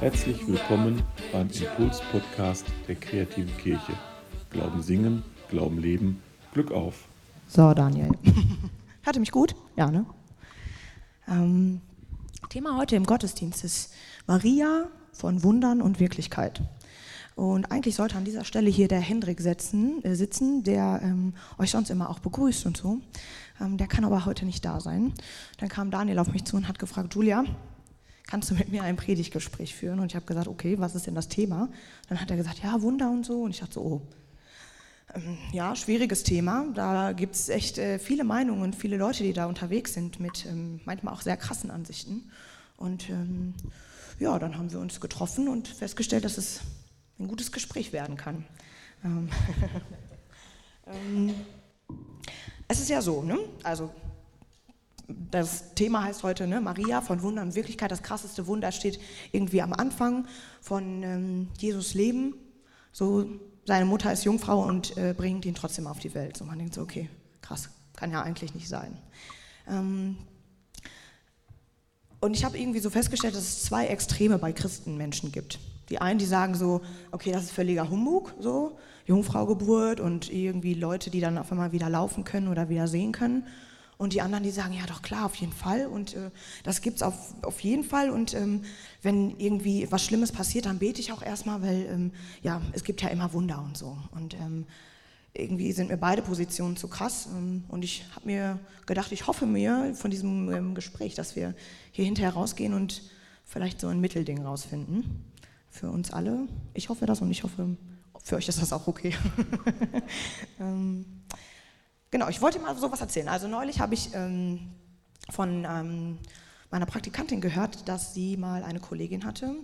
Herzlich willkommen beim Impuls-Podcast der Kreativen Kirche. Glauben singen, Glauben leben, Glück auf. So, Daniel. Ihr mich gut? Ja, ne? Ähm, Thema heute im Gottesdienst ist Maria von Wundern und Wirklichkeit. Und eigentlich sollte an dieser Stelle hier der Hendrik sitzen, äh, sitzen der ähm, euch sonst immer auch begrüßt und so. Ähm, der kann aber heute nicht da sein. Dann kam Daniel auf mich zu und hat gefragt, Julia, kannst du mit mir ein Predigtgespräch führen? Und ich habe gesagt, okay, was ist denn das Thema? Dann hat er gesagt, ja, Wunder und so. Und ich dachte so, oh, ähm, ja, schwieriges Thema. Da gibt es echt äh, viele Meinungen, viele Leute, die da unterwegs sind mit ähm, manchmal auch sehr krassen Ansichten. Und ähm, ja, dann haben wir uns getroffen und festgestellt, dass es ein gutes Gespräch werden kann. Ähm, ähm, es ist ja so, ne? also das Thema heißt heute ne, Maria von Wunder und Wirklichkeit. Das krasseste Wunder steht irgendwie am Anfang von ähm, Jesus Leben. So, seine Mutter ist Jungfrau und äh, bringt ihn trotzdem auf die Welt. So, man denkt so, okay, krass, kann ja eigentlich nicht sein. Ähm, und ich habe irgendwie so festgestellt, dass es zwei Extreme bei Christenmenschen gibt. Die einen, die sagen so, okay, das ist völliger Humbug, so Jungfraugeburt und irgendwie Leute, die dann auf einmal wieder laufen können oder wieder sehen können. Und die anderen, die sagen, ja doch klar, auf jeden Fall. Und äh, das gibt es auf, auf jeden Fall. Und ähm, wenn irgendwie was Schlimmes passiert, dann bete ich auch erstmal, weil ähm, ja, es gibt ja immer Wunder und so. Und ähm, irgendwie sind mir beide Positionen zu krass. Ähm, und ich habe mir gedacht, ich hoffe mir von diesem ähm, Gespräch, dass wir hier hinterher rausgehen und vielleicht so ein Mittelding rausfinden. Für uns alle. Ich hoffe das und ich hoffe, für euch ist das auch okay. ähm, Genau, ich wollte mal sowas erzählen. Also neulich habe ich ähm, von ähm, meiner Praktikantin gehört, dass sie mal eine Kollegin hatte,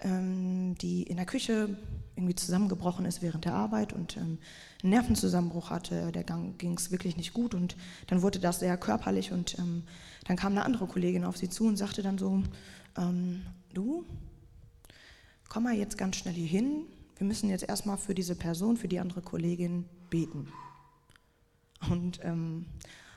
ähm, die in der Küche irgendwie zusammengebrochen ist während der Arbeit und ähm, einen Nervenzusammenbruch hatte. Der ging es wirklich nicht gut und dann wurde das sehr körperlich und ähm, dann kam eine andere Kollegin auf sie zu und sagte dann so, du, komm mal jetzt ganz schnell hier hin. Wir müssen jetzt erstmal für diese Person, für die andere Kollegin beten. Und ähm,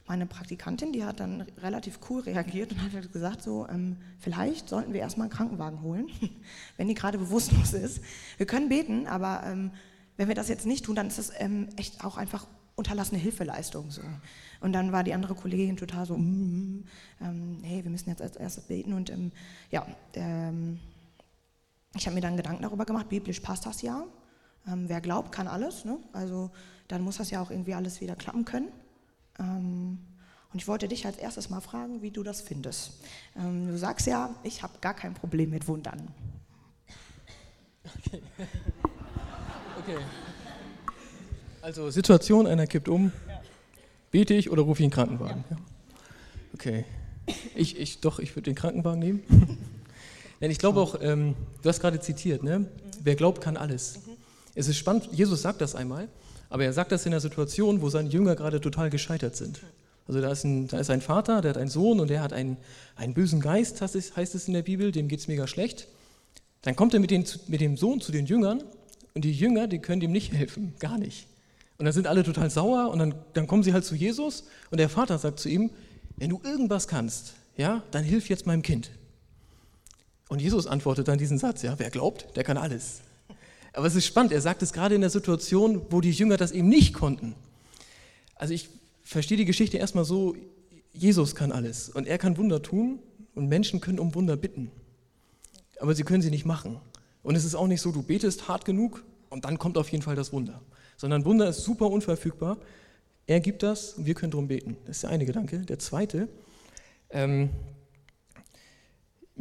meine Praktikantin, die hat dann relativ cool reagiert und hat halt gesagt, so, ähm, vielleicht sollten wir erstmal einen Krankenwagen holen, wenn die gerade bewusstlos ist. Wir können beten, aber ähm, wenn wir das jetzt nicht tun, dann ist das ähm, echt auch einfach unterlassene Hilfeleistung. So. Und dann war die andere Kollegin total so, mm, ähm, hey, wir müssen jetzt als erstes beten. Und ähm, ja, ähm, ich habe mir dann Gedanken darüber gemacht, biblisch passt das ja. Ähm, wer glaubt, kann alles. Ne? Also dann muss das ja auch irgendwie alles wieder klappen können. Ähm, und ich wollte dich als erstes mal fragen, wie du das findest. Ähm, du sagst ja, ich habe gar kein Problem mit Wundern. Okay. okay. Also Situation, einer kippt um. Bete ich oder rufe ich einen Krankenwagen? Ja. Okay. Ich, ich, doch, ich würde den Krankenwagen nehmen. Denn ich glaube auch, ähm, du hast gerade zitiert, ne? wer glaubt, kann alles. Mhm. Es ist spannend, Jesus sagt das einmal. Aber er sagt das in einer Situation, wo seine Jünger gerade total gescheitert sind. Also da ist, ein, da ist ein Vater, der hat einen Sohn und der hat einen, einen bösen Geist, heißt es in der Bibel, dem geht es mega schlecht. Dann kommt er mit, den, mit dem Sohn zu den Jüngern und die Jünger, die können ihm nicht helfen, gar nicht. Und dann sind alle total sauer und dann, dann kommen sie halt zu Jesus und der Vater sagt zu ihm, wenn du irgendwas kannst, ja, dann hilf jetzt meinem Kind. Und Jesus antwortet dann diesen Satz, ja, wer glaubt, der kann alles. Aber es ist spannend, er sagt es gerade in der Situation, wo die Jünger das eben nicht konnten. Also ich verstehe die Geschichte erstmal so, Jesus kann alles und er kann Wunder tun und Menschen können um Wunder bitten. Aber sie können sie nicht machen. Und es ist auch nicht so, du betest hart genug und dann kommt auf jeden Fall das Wunder. Sondern Wunder ist super unverfügbar. Er gibt das und wir können darum beten. Das ist der eine Gedanke. Der zweite, ähm,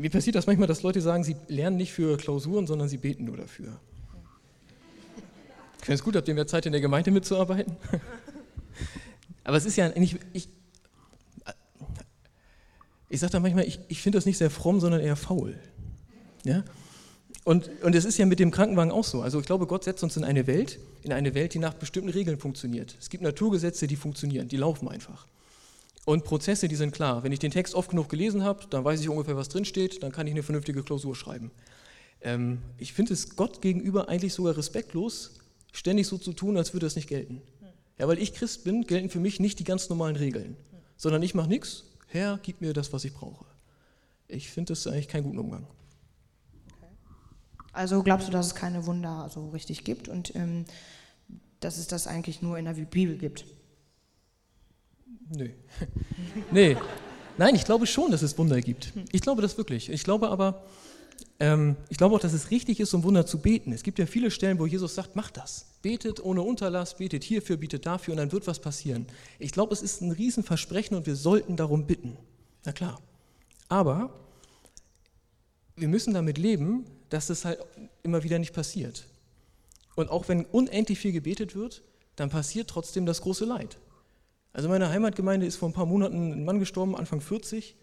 mir passiert das manchmal, dass Leute sagen, sie lernen nicht für Klausuren, sondern sie beten nur dafür. Ich finde es gut, habt ihr mehr Zeit in der Gemeinde mitzuarbeiten? Aber es ist ja nicht, ich, ich sage da manchmal, ich, ich finde das nicht sehr fromm, sondern eher faul. Ja? Und, und es ist ja mit dem Krankenwagen auch so. Also ich glaube, Gott setzt uns in eine Welt, in eine Welt, die nach bestimmten Regeln funktioniert. Es gibt Naturgesetze, die funktionieren, die laufen einfach. Und Prozesse, die sind klar. Wenn ich den Text oft genug gelesen habe, dann weiß ich ungefähr, was drinsteht, dann kann ich eine vernünftige Klausur schreiben. Ähm, ich finde es Gott gegenüber eigentlich sogar respektlos, ständig so zu tun, als würde das nicht gelten. Ja, weil ich Christ bin, gelten für mich nicht die ganz normalen Regeln, sondern ich mache nichts, Herr, gib mir das, was ich brauche. Ich finde das eigentlich keinen guten Umgang. Also glaubst du, dass es keine Wunder so richtig gibt und ähm, dass es das eigentlich nur in der Bibel gibt? Nö. nee. Nein, ich glaube schon, dass es Wunder gibt. Ich glaube das wirklich. Ich glaube aber, ähm, ich glaube auch, dass es richtig ist, um Wunder zu beten. Es gibt ja viele Stellen, wo Jesus sagt, macht das. Betet ohne Unterlass, betet hierfür, betet dafür und dann wird was passieren. Ich glaube, es ist ein Riesenversprechen und wir sollten darum bitten. Na klar. Aber wir müssen damit leben, dass das halt immer wieder nicht passiert. Und auch wenn unendlich viel gebetet wird, dann passiert trotzdem das große Leid. Also in meiner Heimatgemeinde ist vor ein paar Monaten ein Mann gestorben, Anfang 40.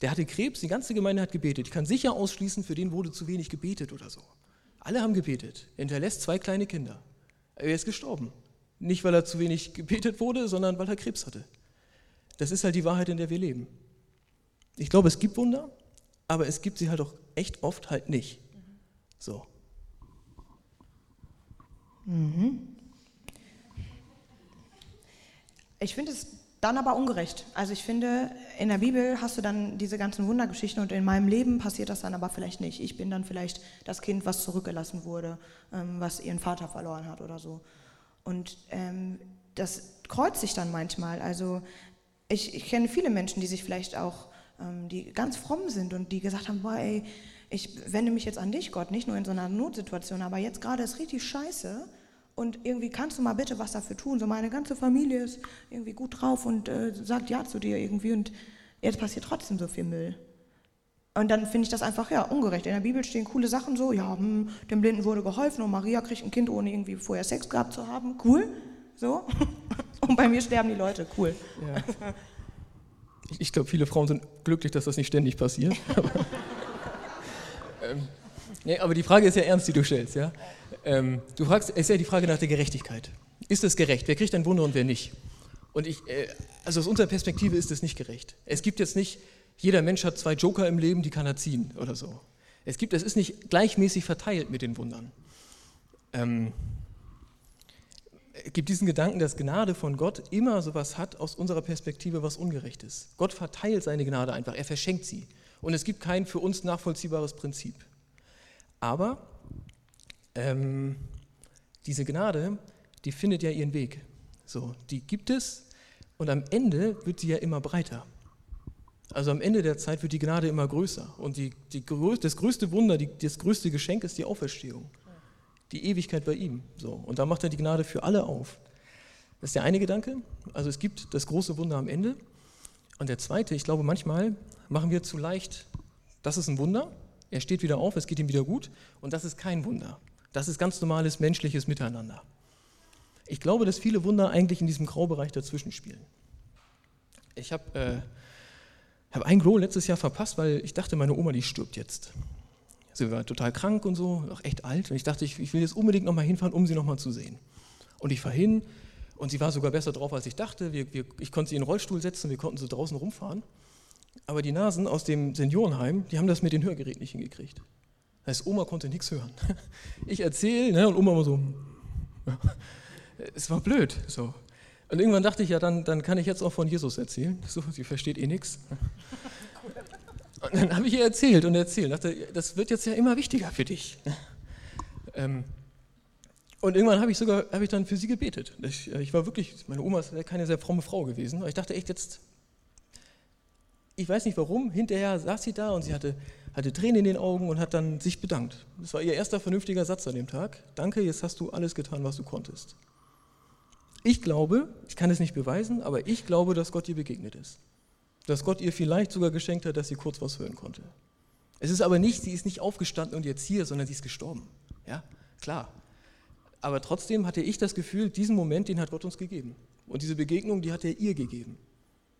Der hatte Krebs, die ganze Gemeinde hat gebetet. Ich kann sicher ausschließen, für den wurde zu wenig gebetet oder so. Alle haben gebetet. Er hinterlässt zwei kleine Kinder. Er ist gestorben. Nicht, weil er zu wenig gebetet wurde, sondern weil er Krebs hatte. Das ist halt die Wahrheit, in der wir leben. Ich glaube, es gibt Wunder, aber es gibt sie halt auch echt oft halt nicht. So. Mhm. Ich finde es dann aber ungerecht. Also ich finde, in der Bibel hast du dann diese ganzen Wundergeschichten und in meinem Leben passiert das dann aber vielleicht nicht. Ich bin dann vielleicht das Kind, was zurückgelassen wurde, ähm, was ihren Vater verloren hat oder so. Und ähm, das kreuzt sich dann manchmal. Also ich, ich, kenne viele Menschen, die sich vielleicht auch, ähm, die ganz fromm sind und die gesagt haben, boah, ey, ich wende mich jetzt an dich, Gott, nicht nur in so einer Notsituation, aber jetzt gerade ist richtig scheiße und irgendwie kannst du mal bitte was dafür tun. So meine ganze Familie ist irgendwie gut drauf und äh, sagt ja zu dir irgendwie und jetzt passiert trotzdem so viel Müll. Und dann finde ich das einfach ja ungerecht. In der Bibel stehen coole Sachen so, ja, hm, dem Blinden wurde geholfen und Maria kriegt ein Kind, ohne irgendwie vorher Sex gehabt zu haben. Cool, so. Und bei mir sterben die Leute, cool. Ja. Ich glaube, viele Frauen sind glücklich, dass das nicht ständig passiert. ähm, nee, aber die Frage ist ja ernst, die du stellst, ja. Ähm, du fragst, es ist ja die Frage nach der Gerechtigkeit. Ist es gerecht? Wer kriegt ein Wunder und wer nicht? Und ich, äh, also aus unserer Perspektive ist es nicht gerecht. Es gibt jetzt nicht, jeder Mensch hat zwei Joker im Leben, die kann er ziehen oder so. Es gibt, es ist nicht gleichmäßig verteilt mit den Wundern. Ähm, es gibt diesen Gedanken, dass Gnade von Gott immer sowas hat aus unserer Perspektive, was ungerecht ist. Gott verteilt seine Gnade einfach, er verschenkt sie. Und es gibt kein für uns nachvollziehbares Prinzip. Aber ähm, diese Gnade, die findet ja ihren Weg. So, die gibt es und am Ende wird sie ja immer breiter. Also am Ende der Zeit wird die Gnade immer größer und die, die, das größte Wunder, die, das größte Geschenk ist die Auferstehung. Die Ewigkeit bei ihm. So, und da macht er die Gnade für alle auf. Das ist der eine Gedanke. Also es gibt das große Wunder am Ende. Und der zweite, ich glaube, manchmal machen wir zu leicht, das ist ein Wunder, er steht wieder auf, es geht ihm wieder gut und das ist kein Wunder. Das ist ganz normales menschliches Miteinander. Ich glaube, dass viele Wunder eigentlich in diesem Graubereich dazwischen spielen. Ich habe äh, hab ein Glow letztes Jahr verpasst, weil ich dachte, meine Oma, die stirbt jetzt. Sie war total krank und so, auch echt alt. Und ich dachte, ich, ich will jetzt unbedingt nochmal hinfahren, um sie nochmal zu sehen. Und ich fahre hin und sie war sogar besser drauf, als ich dachte. Wir, wir, ich konnte sie in den Rollstuhl setzen, wir konnten so draußen rumfahren. Aber die Nasen aus dem Seniorenheim, die haben das mit den Hörgeräten nicht hingekriegt. Das heißt, Oma konnte nichts hören. Ich erzähle ne, und Oma immer so, ja. es war blöd. So. Und irgendwann dachte ich, ja, dann, dann kann ich jetzt auch von Jesus erzählen. So, sie versteht eh nichts. Und dann habe ich ihr erzählt und erzählt. Dachte, das wird jetzt ja immer wichtiger für dich. Ähm, und irgendwann habe ich sogar, habe ich dann für sie gebetet. Ich, ich war wirklich, meine Oma ist keine sehr fromme Frau gewesen. Aber ich dachte echt, jetzt, ich weiß nicht warum, hinterher saß sie da und sie hatte hatte Tränen in den Augen und hat dann sich bedankt. Das war ihr erster vernünftiger Satz an dem Tag. Danke, jetzt hast du alles getan, was du konntest. Ich glaube, ich kann es nicht beweisen, aber ich glaube, dass Gott ihr begegnet ist. Dass Gott ihr vielleicht sogar geschenkt hat, dass sie kurz was hören konnte. Es ist aber nicht, sie ist nicht aufgestanden und jetzt hier, sondern sie ist gestorben. Ja, klar. Aber trotzdem hatte ich das Gefühl, diesen Moment, den hat Gott uns gegeben. Und diese Begegnung, die hat er ihr gegeben.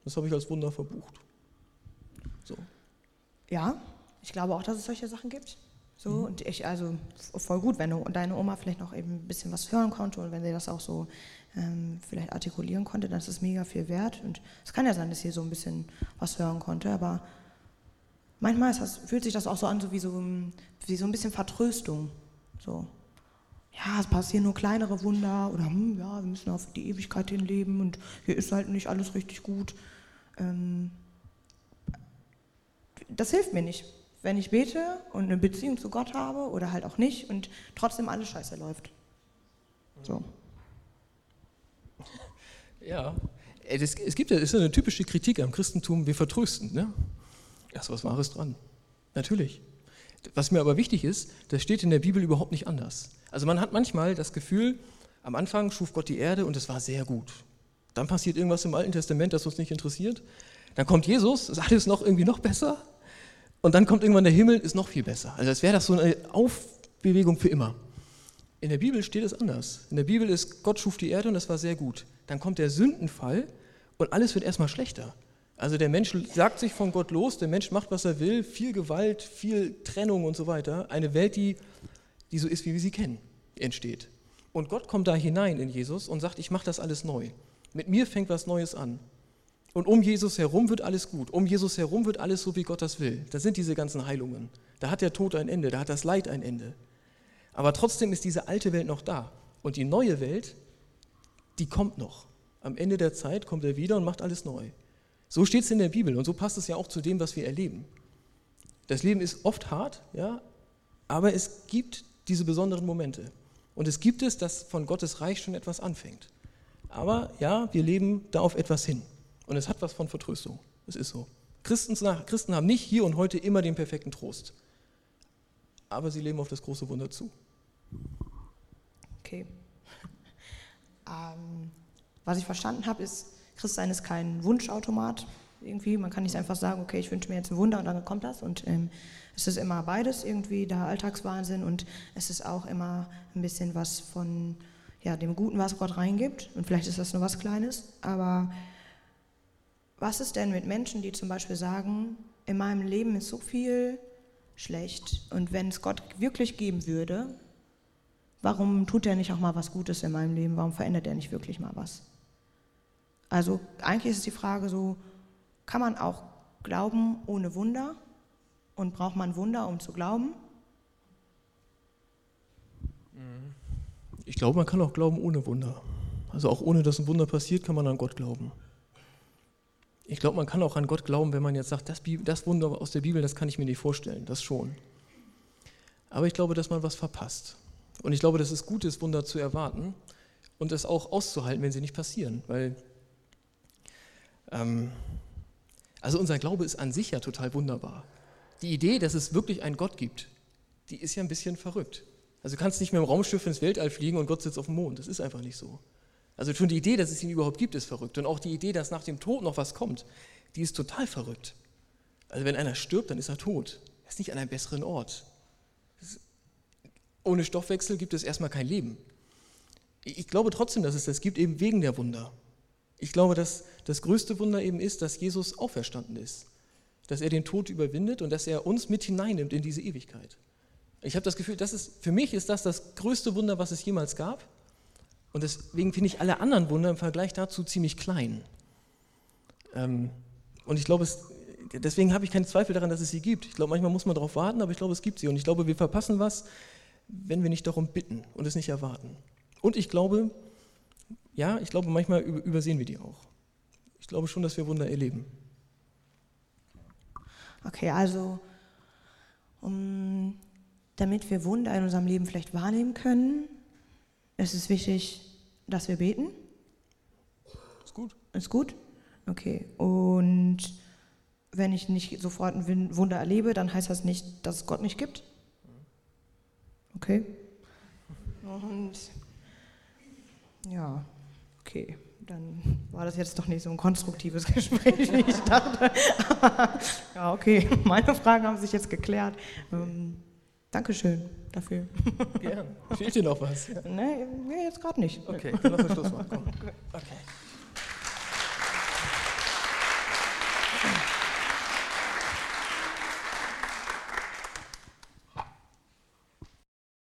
Das habe ich als Wunder verbucht. So. Ja, ich glaube auch, dass es solche Sachen gibt. So, mhm. und ich, also voll gut, wenn du, deine Oma vielleicht noch eben ein bisschen was hören konnte und wenn sie das auch so ähm, vielleicht artikulieren konnte, dann ist es mega viel wert. Und es kann ja sein, dass sie so ein bisschen was hören konnte, aber manchmal das, fühlt sich das auch so an, so wie so, wie so ein bisschen Vertröstung. So. Ja, es passieren nur kleinere Wunder oder hm, ja, wir müssen auf die Ewigkeit hin leben und hier ist halt nicht alles richtig gut. Ähm, das hilft mir nicht, wenn ich bete und eine Beziehung zu Gott habe oder halt auch nicht und trotzdem alles scheiße läuft. So. Ja, es, es gibt ja, ist eine typische Kritik am Christentum, wir vertrösten. Ne? Da ist was Wahres dran. Natürlich. Was mir aber wichtig ist, das steht in der Bibel überhaupt nicht anders. Also man hat manchmal das Gefühl, am Anfang schuf Gott die Erde und es war sehr gut. Dann passiert irgendwas im Alten Testament, das uns nicht interessiert. Dann kommt Jesus, ist alles noch irgendwie noch besser. Und dann kommt irgendwann der Himmel, ist noch viel besser. Also als wäre das so eine Aufbewegung für immer. In der Bibel steht es anders. In der Bibel ist, Gott schuf die Erde und das war sehr gut. Dann kommt der Sündenfall und alles wird erstmal schlechter. Also der Mensch sagt sich von Gott los, der Mensch macht, was er will, viel Gewalt, viel Trennung und so weiter. Eine Welt, die, die so ist, wie wir sie kennen, entsteht. Und Gott kommt da hinein in Jesus und sagt, ich mache das alles neu. Mit mir fängt was Neues an. Und um Jesus herum wird alles gut. Um Jesus herum wird alles so, wie Gott das will. Da sind diese ganzen Heilungen. Da hat der Tod ein Ende, da hat das Leid ein Ende. Aber trotzdem ist diese alte Welt noch da. Und die neue Welt, die kommt noch. Am Ende der Zeit kommt er wieder und macht alles neu. So steht es in der Bibel und so passt es ja auch zu dem, was wir erleben. Das Leben ist oft hart, ja, aber es gibt diese besonderen Momente. Und es gibt es, dass von Gottes Reich schon etwas anfängt. Aber ja, wir leben da auf etwas hin. Und es hat was von Vertröstung. Es ist so. Christen, haben nicht hier und heute immer den perfekten Trost. Aber sie leben auf das große Wunder zu. Okay. Ähm, was ich verstanden habe, ist, Christsein ist kein Wunschautomat. Irgendwie, man kann nicht einfach sagen, okay, ich wünsche mir jetzt ein Wunder und dann kommt das. Und ähm, es ist immer beides irgendwie, der Alltagswahnsinn und es ist auch immer ein bisschen was von ja, dem Guten, was Gott reingibt. Und vielleicht ist das nur was Kleines, aber was ist denn mit Menschen, die zum Beispiel sagen, in meinem Leben ist so viel schlecht und wenn es Gott wirklich geben würde, warum tut er nicht auch mal was Gutes in meinem Leben? Warum verändert er nicht wirklich mal was? Also eigentlich ist die Frage so, kann man auch glauben ohne Wunder und braucht man Wunder, um zu glauben? Ich glaube, man kann auch glauben ohne Wunder. Also auch ohne, dass ein Wunder passiert, kann man an Gott glauben. Ich glaube, man kann auch an Gott glauben, wenn man jetzt sagt, das, das Wunder aus der Bibel, das kann ich mir nicht vorstellen, das schon. Aber ich glaube, dass man was verpasst. Und ich glaube, dass es gut ist, Wunder zu erwarten und es auch auszuhalten, wenn sie nicht passieren. Weil, ähm, also unser Glaube ist an sich ja total wunderbar. Die Idee, dass es wirklich einen Gott gibt, die ist ja ein bisschen verrückt. Also du kannst nicht mit dem Raumschiff ins Weltall fliegen und Gott sitzt auf dem Mond. Das ist einfach nicht so. Also schon die Idee, dass es ihn überhaupt gibt, ist verrückt. Und auch die Idee, dass nach dem Tod noch was kommt, die ist total verrückt. Also wenn einer stirbt, dann ist er tot. Er ist nicht an einem besseren Ort. Ohne Stoffwechsel gibt es erstmal kein Leben. Ich glaube trotzdem, dass es das gibt, eben wegen der Wunder. Ich glaube, dass das größte Wunder eben ist, dass Jesus auferstanden ist. Dass er den Tod überwindet und dass er uns mit hineinnimmt in diese Ewigkeit. Ich habe das Gefühl, das ist, für mich ist das das größte Wunder, was es jemals gab. Und deswegen finde ich alle anderen Wunder im Vergleich dazu ziemlich klein. Ähm, und ich glaube, es, deswegen habe ich keinen Zweifel daran, dass es sie gibt. Ich glaube, manchmal muss man darauf warten, aber ich glaube, es gibt sie. Und ich glaube, wir verpassen was, wenn wir nicht darum bitten und es nicht erwarten. Und ich glaube, ja, ich glaube, manchmal übersehen wir die auch. Ich glaube schon, dass wir Wunder erleben. Okay, also um, damit wir Wunder in unserem Leben vielleicht wahrnehmen können, ist es wichtig, dass wir beten? Ist gut. Ist gut? Okay. Und wenn ich nicht sofort ein Wunder erlebe, dann heißt das nicht, dass es Gott nicht gibt? Okay. Und ja, okay. Dann war das jetzt doch nicht so ein konstruktives Gespräch, wie ich dachte. ja, okay. Meine Fragen haben sich jetzt geklärt. Ähm, Dankeschön dafür. Gerne. Fehlt dir noch was? Nee, jetzt gerade nicht. Okay, dann lass uns Schluss machen. Okay.